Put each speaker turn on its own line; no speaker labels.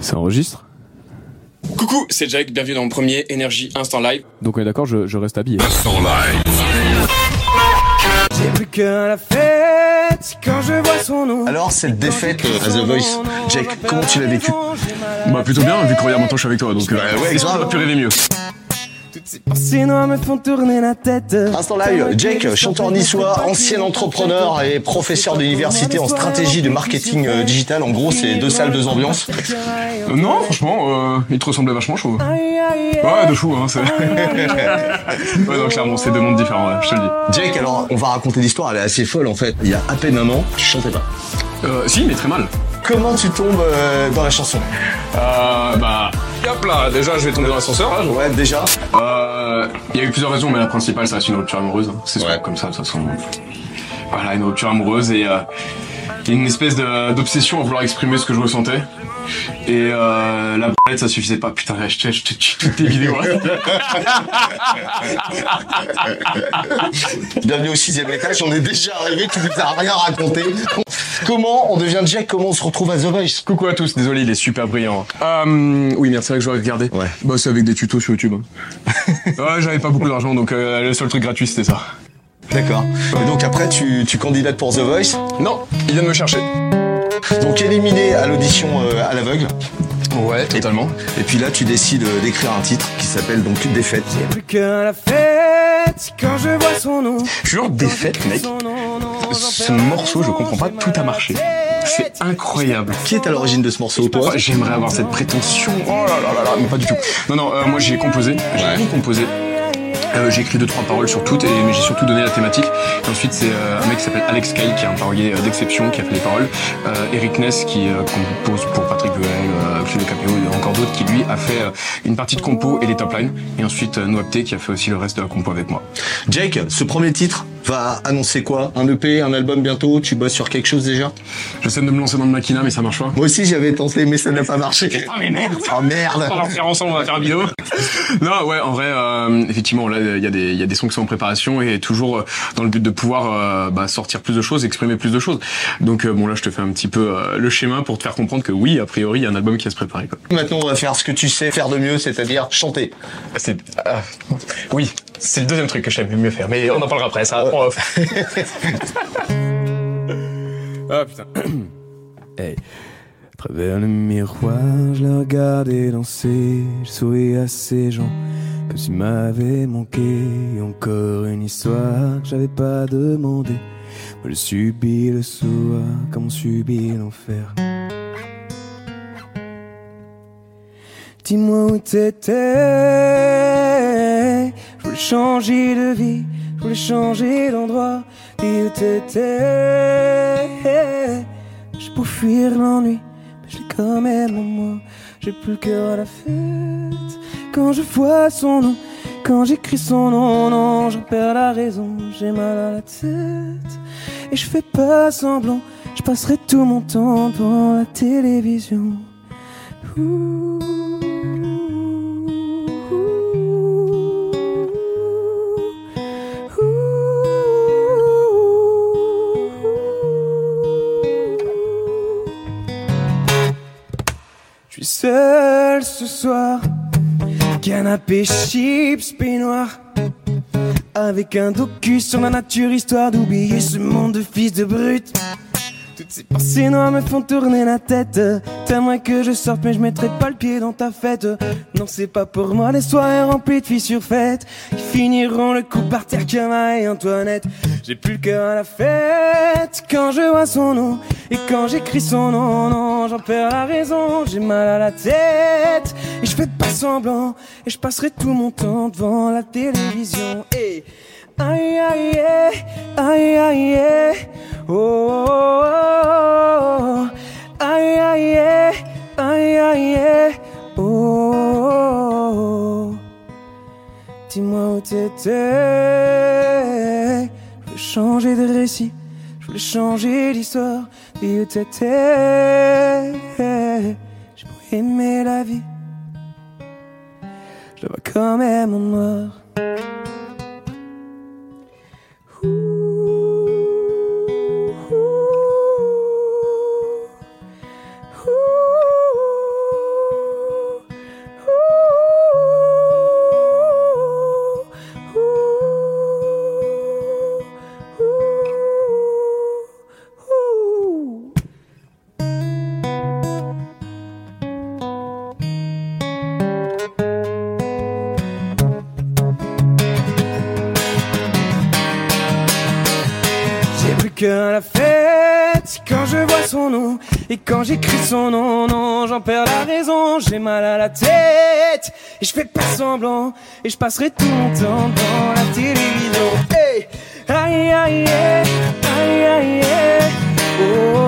Ça enregistre
Coucou, c'est Jack, bienvenue dans mon premier Énergie Instant Live.
Donc on est d'accord, je, je reste habillé.
J'ai plus qu'à la fête quand je vois son nom.
Alors, cette défaite à The Voice, Jake, comment tu l'as vécu
Bah plutôt bien, vu que regarde maintenant je suis avec toi, donc euh,
Bah ouais, grave.
on pu rêver mieux.
Toutes ces pensées noires me font tourner la tête.
Instant live, Jake, chanteur niçois, ancien entrepreneur et professeur d'université en stratégie de marketing euh, digital. En gros, c'est deux salles, deux ambiances.
Euh, non, franchement, euh, il te ressemblait vachement, je trouve. Ouais, de fou, hein, c'est... ouais, non, clairement, c'est deux mondes différents, ouais, je te le dis.
Jake, alors, on va raconter l'histoire, elle est assez folle en fait. Il y a à peine un an, tu chantais pas.
Euh, si, mais très mal.
Comment tu tombes euh, dans la chanson?
Euh, bah, hop là, déjà, je vais tomber dans l'ascenseur, là.
Ouais, déjà.
Euh, il y a eu plusieurs raisons, mais la principale, ça reste une rupture amoureuse. hein. C'est
Ouais.
comme ça, de toute façon. Voilà, une rupture amoureuse et euh, il y a une espèce d'obsession à vouloir exprimer ce que je ressentais. Et euh, la brûlette, ça suffisait pas. Putain, je te je te tue toutes tes vidéos.
Bienvenue au sixième étage, on est déjà arrivé, tu nous as rien raconté. Comment on devient Jack? Comment on se retrouve à The Voice?
Coucou à tous, désolé, il est super brillant. Euh, oui, merci, c'est vrai que j'aurais regardé.
Ouais.
Bah, c'est avec des tutos sur YouTube. hein. ouais, j'avais pas beaucoup d'argent, donc euh, le seul truc gratuit, c'était ça.
D'accord. Et donc après, tu, tu candidates pour The Voice,
Non, il vient de me chercher.
donc éliminé à l'audition euh, à l'aveugle.
Ouais, totalement.
Et puis là, tu décides euh, d'écrire un titre qui s'appelle donc Défaite.
J'ai plus qu'à la fête quand je vois son nom.
Jure, défaite, mec. Ce morceau, je comprends pas, tout a marché. C'est incroyable.
Qui est à l'origine de ce morceau, toi?
J'aimerais avoir cette prétention. Oh là là là là, mais pas du tout. Non, non, euh, moi j'ai composé, j'ai
Ouais.
tout composé. Euh, j'ai écrit deux trois paroles sur toutes, et, mais j'ai surtout donné la thématique. Et ensuite c'est euh, un mec qui s'appelle Alex Kay, qui est un parolier euh, d'exception, qui a fait les paroles. Euh, Eric Ness qui euh, compose pour Patrick Bruel, Claude Capéo et encore d'autres, qui lui a fait une partie de compo et les top lines. Et ensuite Noapté qui a fait aussi le reste de la compo avec moi.
Jake, ce premier titre va annoncer quoi? Un EP, un album bientôt? Tu bosses sur quelque chose déjà?
J'essaie de me lancer dans le maquina, mais ça marche pas.
Moi aussi, j'avais tenté, mais ça n'a pas marché.
Ah mais merde
Oh merde
On va faire ensemble, on va faire une vidéo. non, ouais, en vrai, euh, effectivement, là, il y a des, il y a des sons qui sont en préparation et toujours euh, dans le but de pouvoir euh, bah, sortir plus de choses, exprimer plus de choses. Donc euh, bon, là, je te fais un petit peu le schéma pour te faire comprendre que oui, a priori, il y a un album qui va se préparer. Quoi.
Maintenant, on va faire ce que tu sais faire de mieux, c'est-à-dire chanter.
C'est, ah, oui, c'est le deuxième truc que j'aime mieux faire, mais on en parlera après. Ça, on ah putain.
Hey. À travers le miroir, je la regardais danser. Je souris à ces gens comme s'ils m'avaient manqué. Encore une histoire que j'avais pas demandé. Moi, je subis le soir comme on subit l'enfer. Dis-moi où t'étais. Je changer de vie, je voulais changer d'endroit. Dis t'étais. Je pour fuir l'ennui, mais je l'ai quand même en moi. J'ai plus le cœur à la fête. Quand je vois son nom, quand j'écris son nom, non, j'en perds la raison. J'ai mal à la tête. Et je fais pas semblant, je passerai tout mon temps devant la télévision. Seul ce soir, canapé chips peignoir, avec un docu sur la nature histoire d'oublier ce monde de fils de brute. Toutes ces pensées noires me font tourner la tête. T'aimerais que je sorte, mais je mettrai pas le pied dans ta fête. Non, c'est pas pour moi les soirées remplies de filles surfaites. Ils finiront le coup par terre comme et Antoinette. J'ai plus le cœur à la fête quand je vois son nom. Et quand j'écris son nom, j'en perds la raison. J'ai mal à la tête. Et je fais pas semblant. Et je passerai tout mon temps devant la télévision. Et aïe aïe aïe aïe aïe. Oh, oh, oh, oh. aïe aïe aïe aïe oh. Dis-moi où t'étais. Je veux changer de récit, voulais changer d'histoire. Dis où t'étais. J'ai beau aimer la vie, je la vois quand même en noir. que la fête quand je vois son nom et quand j'écris son nom, non, j'en perds la raison, j'ai mal à la tête et je fais pas semblant et je passerai tout mon temps dans la télévision. Hey, aïe aïe aïe aïe aïe, aïe oh.